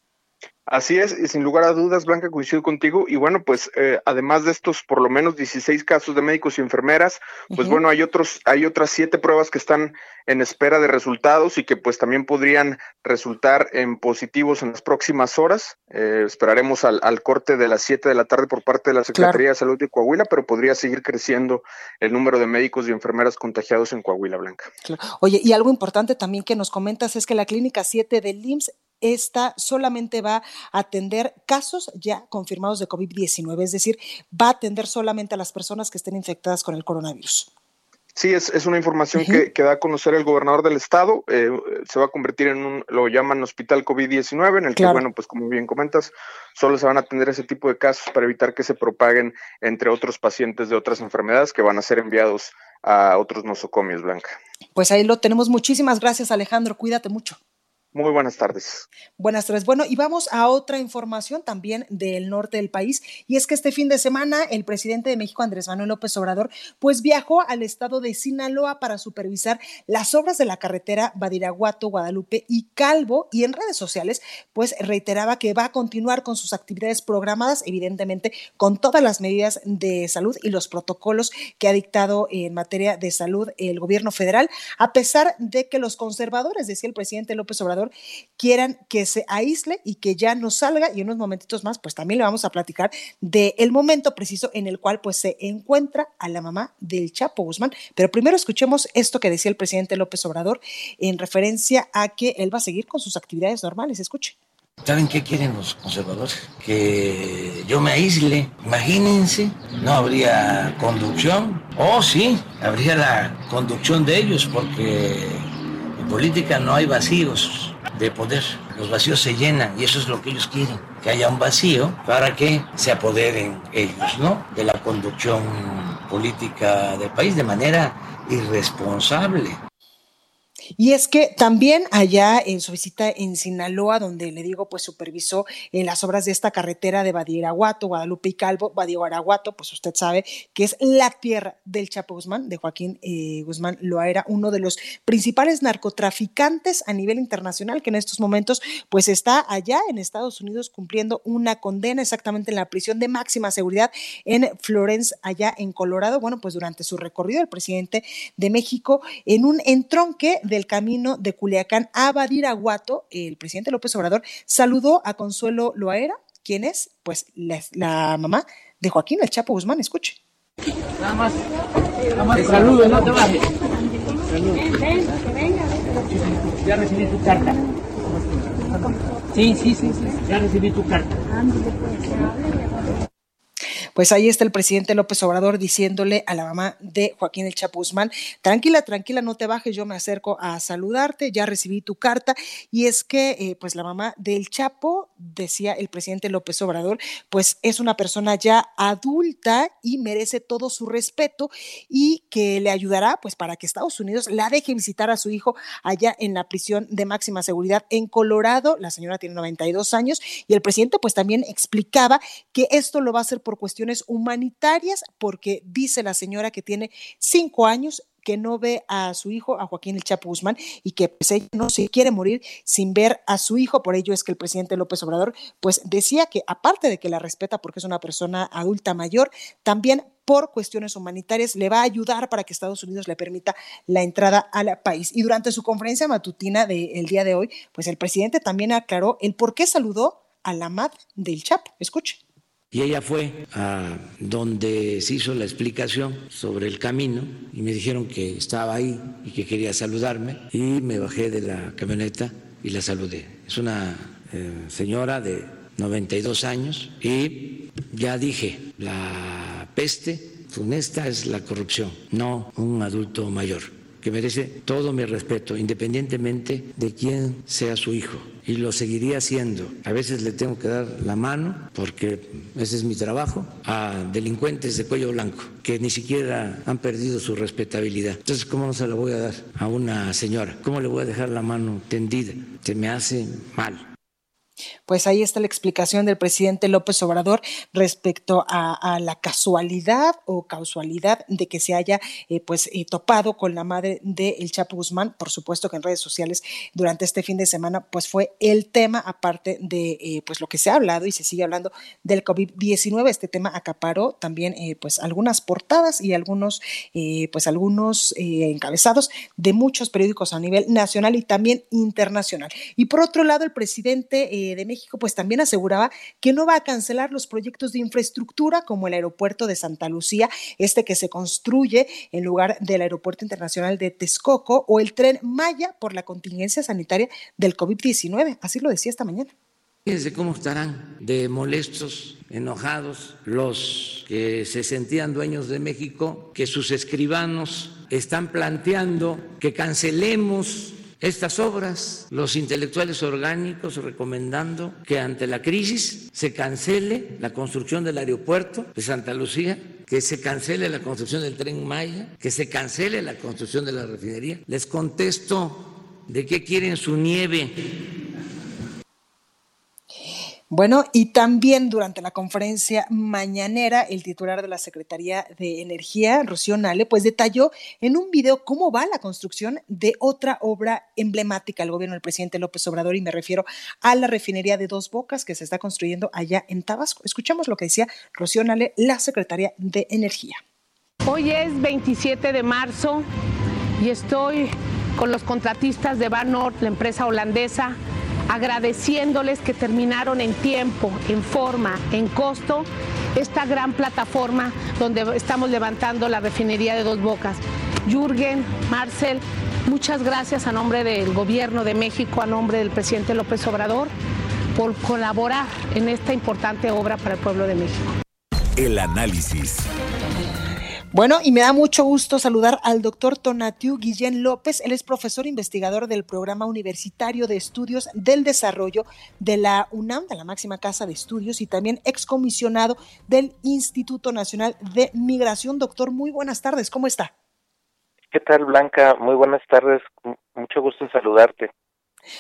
Así es, y sin lugar a dudas, Blanca, coincido contigo. Y bueno, pues eh, además de estos por lo menos 16 casos de médicos y enfermeras, pues bueno, hay otros, hay otras siete pruebas que están en espera de resultados y que pues también podrían resultar en positivos en las próximas horas. Eh, esperaremos al, corte de las 7 de la tarde por parte de la Secretaría de Salud de Coahuila, pero podría seguir creciendo el número de médicos y enfermeras contagiados en Coahuila, Blanca. Oye, y algo importante también que nos comentas es que la clínica 7 del IMSS esta solamente va a atender casos ya confirmados de COVID-19, es decir, va a atender solamente a las personas que estén infectadas con el coronavirus. Sí, es, es una información que, que, da a conocer el gobernador del estado. Eh, se va a convertir en un, lo llaman hospital COVID-19, en el que, bueno, pues como bien comentas, solo se van a atender ese tipo de casos para evitar que se propaguen entre otros pacientes de otras enfermedades que van a ser enviados a otros nosocomios, Blanca. Pues ahí lo tenemos. Muchísimas gracias, Alejandro. Cuídate mucho. Muy buenas tardes. Buenas tardes. Bueno, y vamos a otra información también del norte del país, y es que este fin de semana el presidente de México, Andrés Manuel López Obrador, pues viajó al estado de Sinaloa para supervisar las obras de la carretera Badiraguato, Guadalupe y Calvo, y en redes sociales, pues reiteraba que va a continuar con sus actividades programadas, evidentemente con todas las medidas de salud y los protocolos que ha dictado en materia de salud el gobierno federal, a pesar de que los conservadores, decía el presidente López Obrador, quieran que se aísle y que ya no salga y unos momentitos más pues también le vamos a platicar del el momento preciso en el cual pues se encuentra a la mamá del Chapo Guzmán. Pero primero escuchemos esto que decía el presidente López Obrador en referencia a que él va a seguir con sus actividades normales. Escuche. ¿Saben qué quieren los conservadores? Que yo me aísle. Imagínense, no habría conducción. Oh, sí, habría la conducción de ellos porque en política no hay vacíos de poder. Los vacíos se llenan y eso es lo que ellos quieren, que haya un vacío para que se apoderen ellos, ¿no? De la conducción política del país de manera irresponsable. Y es que también allá en su visita en Sinaloa, donde le digo, pues supervisó en las obras de esta carretera de Badiraguato, Guadalupe y Calvo, Badiraguato, pues usted sabe que es la tierra del Chapo Guzmán, de Joaquín eh, Guzmán Loaera, uno de los principales narcotraficantes a nivel internacional, que en estos momentos pues está allá en Estados Unidos cumpliendo una condena exactamente en la prisión de máxima seguridad en Florence, allá en Colorado. Bueno, pues durante su recorrido el presidente de México en un entronque del camino de Culiacán a Badiraguato, el presidente López Obrador saludó a Consuelo Loaera, quien es pues la, mamá de Joaquín El Chapo Guzmán. Escuche. Nada más. Nada más. Te saludo, no te bajes. Ya recibí tu carta. Sí, sí, sí, sí. Ya recibí tu carta. Ahí está el presidente López Obrador diciéndole a la mamá de Joaquín El Chapo Guzmán, tranquila, tranquila, no te bajes, yo me acerco a saludarte, ya recibí tu carta. Y es que, eh, pues la mamá del Chapo, decía el presidente López Obrador, pues es una persona ya adulta y merece todo su respeto y que le ayudará, pues para que Estados Unidos la deje visitar a su hijo allá en la prisión de máxima seguridad en Colorado. La señora tiene 92 años y el presidente pues también explicaba que esto lo va a hacer por cuestión humanitarias, porque dice la señora que tiene cinco años que no ve a su hijo, a Joaquín El Chapo Guzmán, y que pues, ella no se quiere morir sin ver a su hijo. Por ello es que el presidente López Obrador, pues decía que aparte de que la respeta porque es una persona adulta mayor, también por cuestiones humanitarias le va a ayudar para que Estados Unidos le permita la entrada al país. Y durante su conferencia matutina del día de hoy, pues el presidente también aclaró el por qué saludó a la madre del Chapo. Escuche. Y ella fue a donde se hizo la explicación sobre el camino y me dijeron que estaba ahí y que quería saludarme y me bajé de la camioneta y la saludé. Es una eh, señora de 92 años y ya dije, la peste funesta es la corrupción, no un adulto mayor que merece todo mi respeto, independientemente de quién sea su hijo. Y lo seguiría haciendo. A veces le tengo que dar la mano, porque ese es mi trabajo, a delincuentes de cuello blanco, que ni siquiera han perdido su respetabilidad. Entonces, ¿cómo no se la voy a dar a una señora? ¿Cómo le voy a dejar la mano tendida? Se me hace mal. Pues ahí está la explicación del presidente López Obrador respecto a, la casualidad o causalidad de que se haya eh, pues eh, topado con la madre de El Chapo Guzmán. Por supuesto que en redes sociales durante este fin de semana pues fue el tema aparte de eh, pues lo que se ha hablado y se sigue hablando del COVID-19. Este tema acaparó también pues algunas portadas y algunos pues algunos encabezados de muchos periódicos a nivel nacional y también internacional. Y por otro lado el presidente de México, pues también aseguraba que no va a cancelar los proyectos de infraestructura como el aeropuerto de Santa Lucía, este que se construye en lugar del aeropuerto internacional de Texcoco o el tren Maya por la contingencia sanitaria del COVID-19. Así lo decía esta mañana. Fíjense cómo estarán de molestos, enojados los que se sentían dueños de México, que sus escribanos están planteando que cancelemos estas obras, los intelectuales orgánicos recomendando que ante la crisis se cancele la construcción del aeropuerto de Santa Lucía, que se cancele la construcción del tren Maya, que se cancele la construcción de la refinería. Les contesto ¿De qué quieren su nieve? Bueno, y también durante la conferencia mañanera, el titular de la Secretaría de Energía, Rocío Nale, pues detalló en un video cómo va la construcción de otra obra emblemática del gobierno del presidente López Obrador, y me refiero a la refinería de Dos Bocas que se está construyendo allá en Tabasco. Escuchamos lo que decía Rocío Nale, la Secretaría de Energía. Hoy es 27 de marzo y estoy con los contratistas de Van la empresa holandesa, agradeciéndoles que terminaron en tiempo, en forma, en costo, esta gran plataforma donde estamos levantando la refinería de Dos Bocas. Jürgen, Marcel, muchas gracias a nombre del Gobierno de México, a nombre del presidente López Obrador, por colaborar en esta importante obra para el pueblo de México. El análisis. Bueno, y me da mucho gusto saludar al doctor Tonatiu Guillén López. Él es profesor investigador del Programa Universitario de Estudios del Desarrollo de la UNAM, de la máxima casa de estudios, y también excomisionado del Instituto Nacional de Migración. Doctor, muy buenas tardes, ¿cómo está? ¿Qué tal, Blanca? Muy buenas tardes, mucho gusto en saludarte.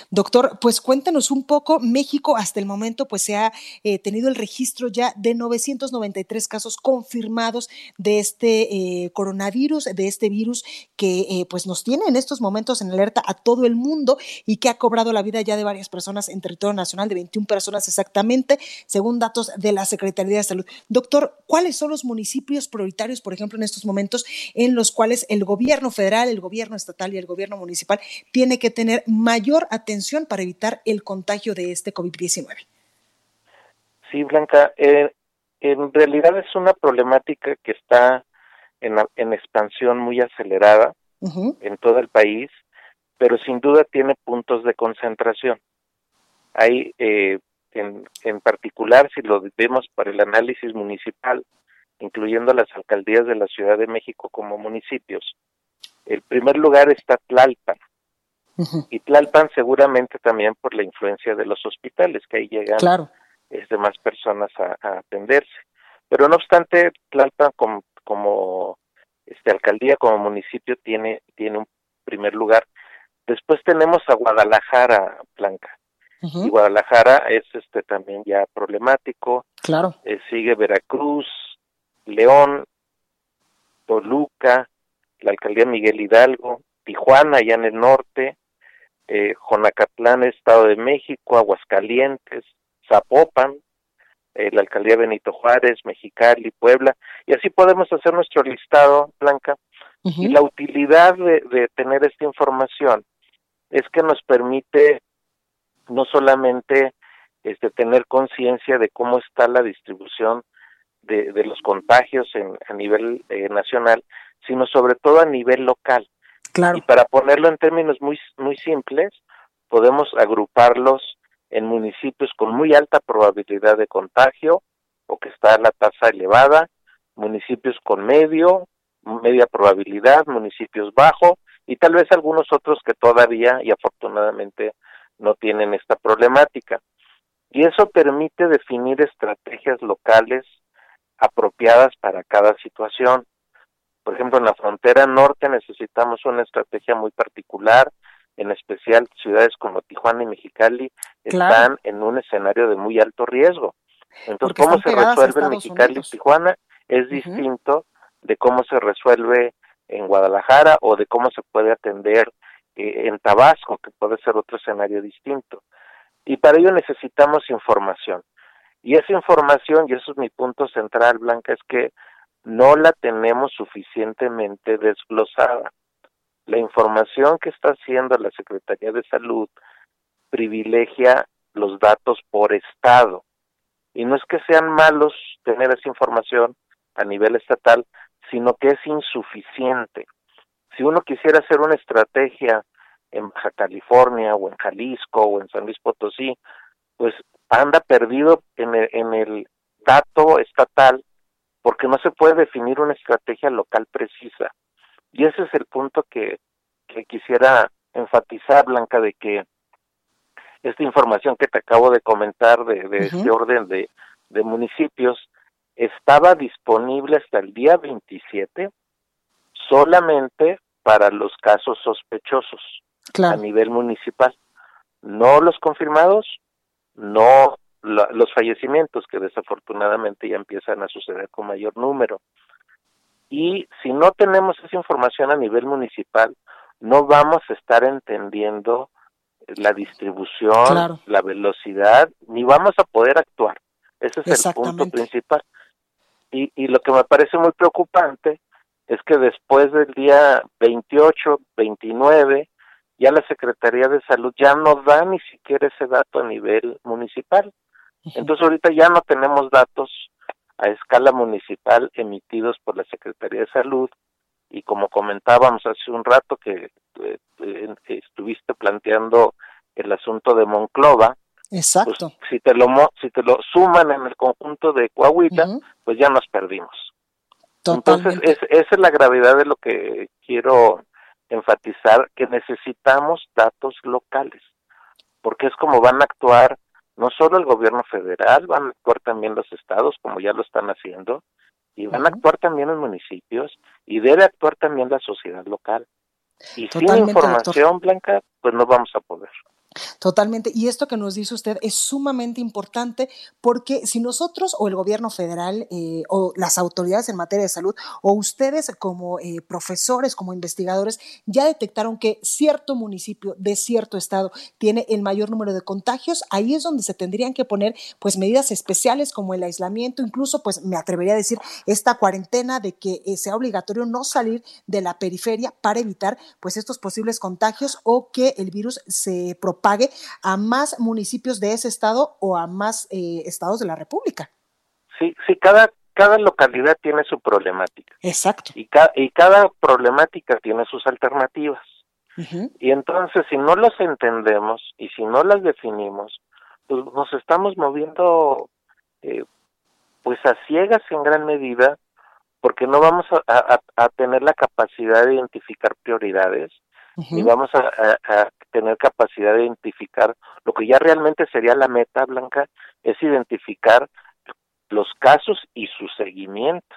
Doctor, pues cuéntanos un poco, México hasta el momento pues se ha eh, tenido el registro ya de 993 casos confirmados de este eh, coronavirus, de este virus que eh, pues nos tiene en estos momentos en alerta a todo el mundo y que ha cobrado la vida ya de varias personas en territorio nacional, de 21 personas exactamente, según datos de la Secretaría de Salud. Doctor, ¿cuáles son los municipios prioritarios, por ejemplo, en estos momentos en los cuales el gobierno federal, el gobierno estatal y el gobierno municipal tiene que tener mayor atención para evitar el contagio de este COVID-19. Sí, Blanca, eh, en realidad es una problemática que está en, en expansión muy acelerada en todo el país, pero sin duda tiene puntos de concentración. Hay, eh, en, en particular, si lo vemos para el análisis municipal, incluyendo las alcaldías de la Ciudad de México como municipios, el primer lugar está Tlalpan, y Tlalpan seguramente también por la influencia de los hospitales, que ahí llegan este, más personas a, atenderse. Pero no obstante, Tlalpan como, como este, alcaldía, como municipio, tiene, tiene un primer lugar. Después tenemos a Guadalajara, Blanca. Y Guadalajara es este también ya problemático. Claro. Eh, sigue Veracruz, León, Toluca, la alcaldía Miguel Hidalgo, Tijuana, allá en el norte, eh, Jonacatlán, Estado de México, Aguascalientes, Zapopan, eh, la alcaldía Benito Juárez, Mexicali, Puebla, y así podemos hacer nuestro listado, Blanca. Y la utilidad de, tener esta información es que nos permite no solamente este, tener conciencia de cómo está la distribución de, los contagios en, a nivel eh, nacional, sino sobre todo a nivel local. Y para ponerlo en términos muy, muy simples, podemos agruparlos en municipios con muy alta probabilidad de contagio o que está la tasa elevada, municipios con medio, media probabilidad, municipios bajo y tal vez algunos otros que todavía y afortunadamente no tienen esta problemática. Y eso permite definir estrategias locales apropiadas para cada situación. Por ejemplo, en la frontera norte necesitamos una estrategia muy particular, en especial ciudades como Tijuana y Mexicali están en un escenario de muy alto riesgo. Entonces, cómo se resuelve en Mexicali y Tijuana es distinto de cómo se resuelve en Guadalajara o de cómo se puede atender eh, en Tabasco, que puede ser otro escenario distinto. Y para ello necesitamos información. Y esa información, y eso es mi punto central, Blanca, es que no la tenemos suficientemente desglosada. La información que está haciendo la Secretaría de Salud privilegia los datos por estado. Y no es que sean malos tener esa información a nivel estatal, sino que es insuficiente. Si uno quisiera hacer una estrategia en Baja California o en Jalisco o en San Luis Potosí, pues anda perdido en el, en el dato estatal porque no se puede definir una estrategia local precisa. Y ese es el punto que, que quisiera enfatizar, Blanca, de que esta información que te acabo de comentar de, de este orden de, de municipios estaba disponible hasta el día 27 solamente para los casos sospechosos. a nivel municipal. No los confirmados, no los fallecimientos que desafortunadamente ya empiezan a suceder con mayor número. Y si no tenemos esa información a nivel municipal, no vamos a estar entendiendo la distribución, la velocidad, ni vamos a poder actuar. Ese es el punto principal. Y, y lo que me parece muy preocupante es que después del día 28, 29, ya la Secretaría de Salud ya no da ni siquiera ese dato a nivel municipal. Entonces ahorita ya no tenemos datos a escala municipal emitidos por la Secretaría de Salud y como comentábamos hace un rato que eh, eh, estuviste planteando el asunto de Monclova, pues, Exacto. si te lo si te lo suman en el conjunto de Coahuila, pues ya nos perdimos. Entonces, esa es la gravedad de lo que quiero enfatizar, que necesitamos datos locales, porque es como van a actuar no solo el gobierno federal, van a actuar también los estados, como ya lo están haciendo, y van a actuar también los municipios, y debe actuar también la sociedad local. Y sin información, Blanca, pues no vamos a poder. Totalmente. Y esto que nos dice usted es sumamente importante porque si nosotros o el gobierno federal eh, o las autoridades en materia de salud o ustedes como eh, profesores, como investigadores, ya detectaron que cierto municipio de cierto estado tiene el mayor número de contagios, ahí es donde se tendrían que poner pues medidas especiales como el aislamiento, incluso pues me atrevería a decir esta cuarentena de que eh, sea obligatorio no salir de la periferia para evitar pues estos posibles contagios o que el virus se propague pague a más municipios de ese estado o a más eh, estados de la República. Sí, sí, cada, cada localidad tiene su problemática. Exacto. Y, y cada problemática tiene sus alternativas. Y entonces, si no las entendemos y si no las definimos, pues nos estamos moviendo eh, pues a ciegas en gran medida porque no vamos a, tener la capacidad de identificar prioridades y vamos a, tener capacidad de identificar lo que ya realmente sería la meta blanca, es identificar los casos y su seguimiento.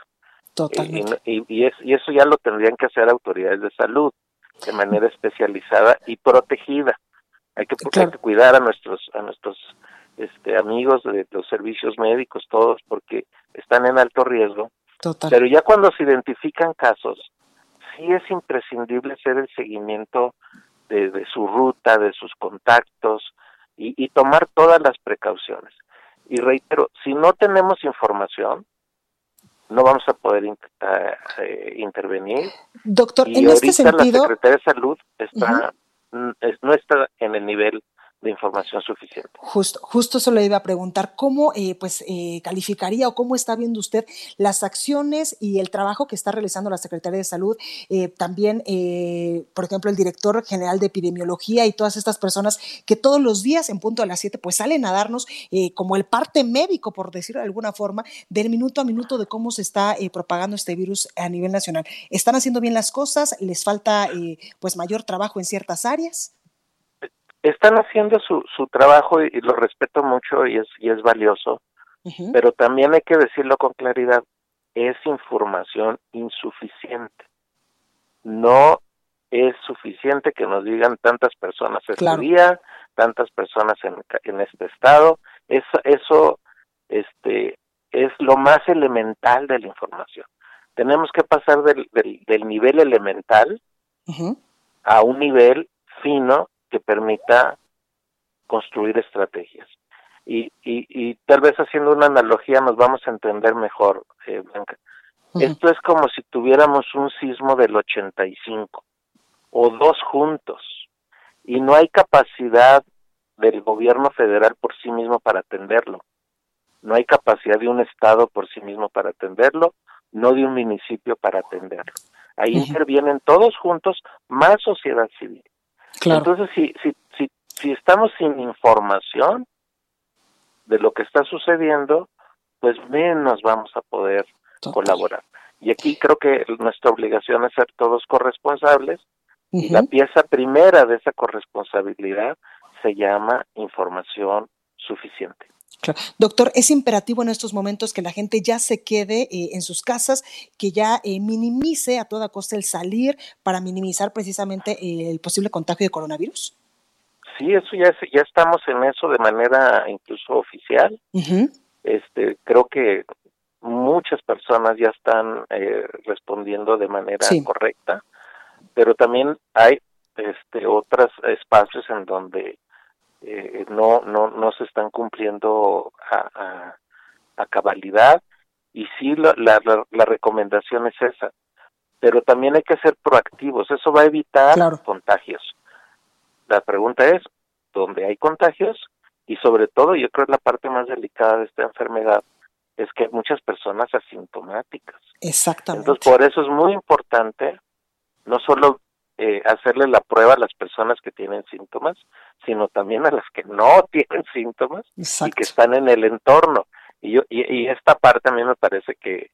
Totalmente. Y, y, eso ya lo tendrían que hacer autoridades de salud de manera especializada y protegida. Hay que, cuidar a nuestros a nuestros este, amigos de los servicios médicos todos porque están en alto riesgo. Pero ya cuando se identifican casos, sí es imprescindible hacer el seguimiento de, su ruta, de sus contactos y, tomar todas las precauciones. Y reitero, si no tenemos información, no vamos a poder eh, intervenir. Doctor, y en este sentido. La Secretaría de Salud está, no está en el nivel de información suficiente. Justo, justo eso le iba a preguntar, ¿cómo eh, pues eh, calificaría o cómo está viendo usted las acciones y el trabajo que está realizando la Secretaría de Salud, eh, también, por ejemplo, el director general de epidemiología y todas estas personas que todos los días en punto de las 7 pues salen a darnos como el parte médico, por decirlo de alguna forma, del minuto a minuto de cómo se está propagando este virus a nivel nacional. ¿Están haciendo bien las cosas? ¿Les falta pues mayor trabajo en ciertas áreas? Están haciendo su, su trabajo y, lo respeto mucho y es, y es valioso, pero también hay que decirlo con claridad, es información insuficiente. No es suficiente que nos digan tantas personas este día, tantas personas en, en este estado, eso, eso este, es lo más elemental de la información. Tenemos que pasar del, del, nivel elemental a un nivel fino que permita construir estrategias. Y, y, tal vez haciendo una analogía nos vamos a entender mejor, eh, Blanca. Esto es como si tuviéramos un sismo del 85 o dos juntos y no hay capacidad del gobierno federal por sí mismo para atenderlo. No hay capacidad de un estado por sí mismo para atenderlo, no de un municipio para atenderlo. Ahí intervienen todos juntos más sociedad civil. Entonces, si, si, si, si estamos sin información de lo que está sucediendo, pues menos vamos a poder colaborar. Y aquí creo que nuestra obligación es ser todos corresponsables y la pieza primera de esa corresponsabilidad se llama información suficiente. Doctor, es imperativo en estos momentos que la gente ya se quede eh, en sus casas, que ya eh, minimice a toda costa el salir para minimizar precisamente eh, el posible contagio de coronavirus. Sí, eso ya ya estamos en eso de manera incluso oficial. Este, creo que muchas personas ya están respondiendo de manera correcta, pero también hay este otros espacios en donde eh, no, no, no se están cumpliendo a, a, cabalidad y sí la, la, la, recomendación es esa, pero también hay que ser proactivos, eso va a evitar contagios. La pregunta es, ¿dónde hay contagios? Y sobre todo, yo creo que la parte más delicada de esta enfermedad es que hay muchas personas asintomáticas. Exactamente. Entonces, por eso es muy importante no solo eh, hacerle la prueba a las personas que tienen síntomas, sino también a las que no *laughs* tienen síntomas y que están en el entorno. Y, yo, y, esta parte a mí me parece que,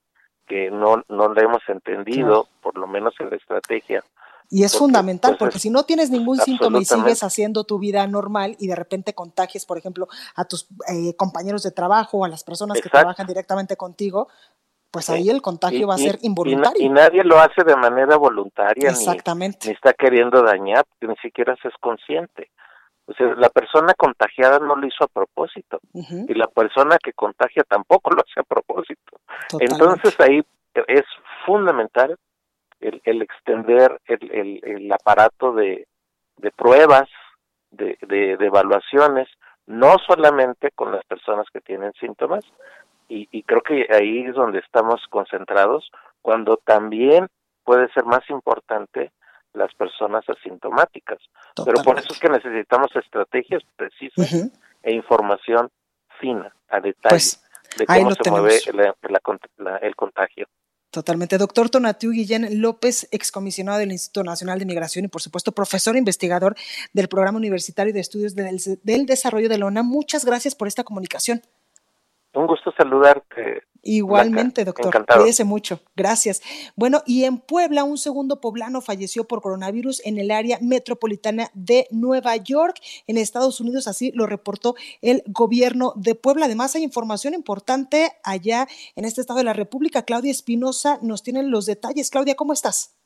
que no, no la hemos entendido, por lo menos en la estrategia. Y es fundamental, pues, porque si no tienes ningún síntoma y sigues haciendo tu vida normal y de repente contagies, por ejemplo, a tus eh, compañeros de trabajo o a las personas que trabajan directamente contigo, pues ahí el contagio va a ser involuntario. Y, nadie lo hace de manera voluntaria, Exactamente. Ni, está queriendo dañar, ni siquiera se es consciente. O sea, la persona contagiada no lo hizo a propósito y la persona que contagia tampoco lo hace a propósito. Entonces ahí es fundamental el, el extender el, el, el, aparato de, de pruebas, de, de, de evaluaciones, no solamente con las personas que tienen síntomas, y, creo que ahí es donde estamos concentrados, cuando también puede ser más importante las personas asintomáticas. Pero por eso es que necesitamos estrategias precisas e información fina, a detalle, pues, de cómo se mueve el contagio. Totalmente. Doctor Tonatiu Guillén López, excomisionado del Instituto Nacional de Migración y, por supuesto, profesor investigador del Programa Universitario de Estudios del, del Desarrollo de la ONA. Muchas gracias por esta comunicación. Un gusto saludarte. Igualmente, doctor. Cuídese mucho. Gracias. Bueno, y en Puebla, un segundo poblano falleció por coronavirus en el área metropolitana de Nueva York, en Estados Unidos. Así lo reportó el gobierno de Puebla. Además, hay información importante allá en este estado de la República. Claudia Espinosa nos tiene los detalles. Claudia, ¿cómo estás?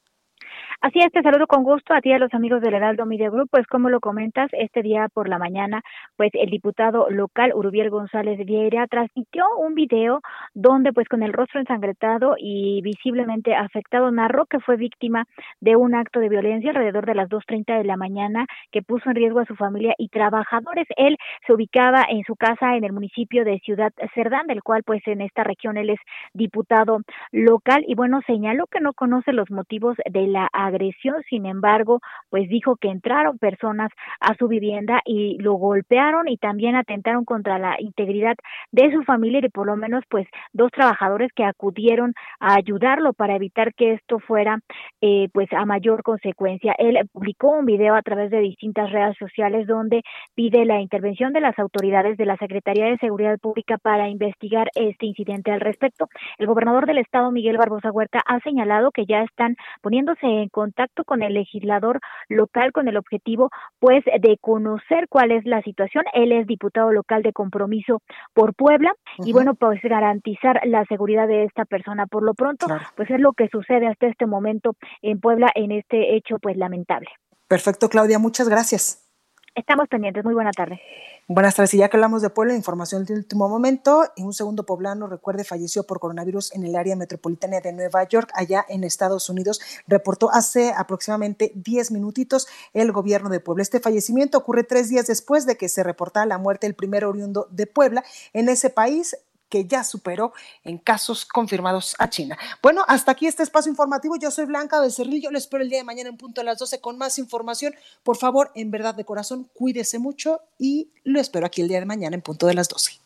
Así es, te saludo con gusto a ti y a los amigos del Heraldo Media Group. Pues como lo comentas, este día por la mañana, pues el diputado local Urubiel González Vieira transmitió un video donde pues con el rostro ensangrentado y visiblemente afectado narró que fue víctima de un acto de violencia alrededor de las 2.30 de la mañana que puso en riesgo a su familia y trabajadores. Él se ubicaba en su casa en el municipio de Ciudad Cerdán, del cual pues en esta región él es diputado local y bueno, señaló que no conoce los motivos de la agresión, sin embargo, pues dijo que entraron personas a su vivienda y lo golpearon y también atentaron contra la integridad de su familia y por lo menos pues dos trabajadores que acudieron a ayudarlo para evitar que esto fuera eh, pues a mayor consecuencia. Él publicó un video a través de distintas redes sociales donde pide la intervención de las autoridades de la Secretaría de Seguridad Pública para investigar este incidente al respecto. El gobernador del estado, Miguel Barbosa Huerta, ha señalado que ya están poniéndose en contacto con el legislador local con el objetivo pues de conocer cuál es la situación. Él es diputado local de compromiso por Puebla y bueno, pues garantizar la seguridad de esta persona. Por lo pronto, pues es lo que sucede hasta este momento en Puebla en este hecho pues lamentable. Perfecto, Claudia, muchas gracias. Estamos pendientes. Muy buena tarde. Buenas tardes. Y ya que hablamos de Puebla, información de último momento. En un segundo poblano, recuerde, falleció por coronavirus en el área metropolitana de Nueva York, allá en Estados Unidos. Reportó hace aproximadamente 10 minutitos el gobierno de Puebla. Este fallecimiento ocurre tres días después de que se reportara la muerte del primer oriundo de Puebla en ese país que ya superó en casos confirmados a China. Bueno, hasta aquí este espacio informativo. Yo soy Blanca Becerril. Yo les espero el día de mañana en punto a las 12 con más información. Por favor, en verdad de corazón, cuídese mucho y lo espero aquí el día de mañana en punto de las 12.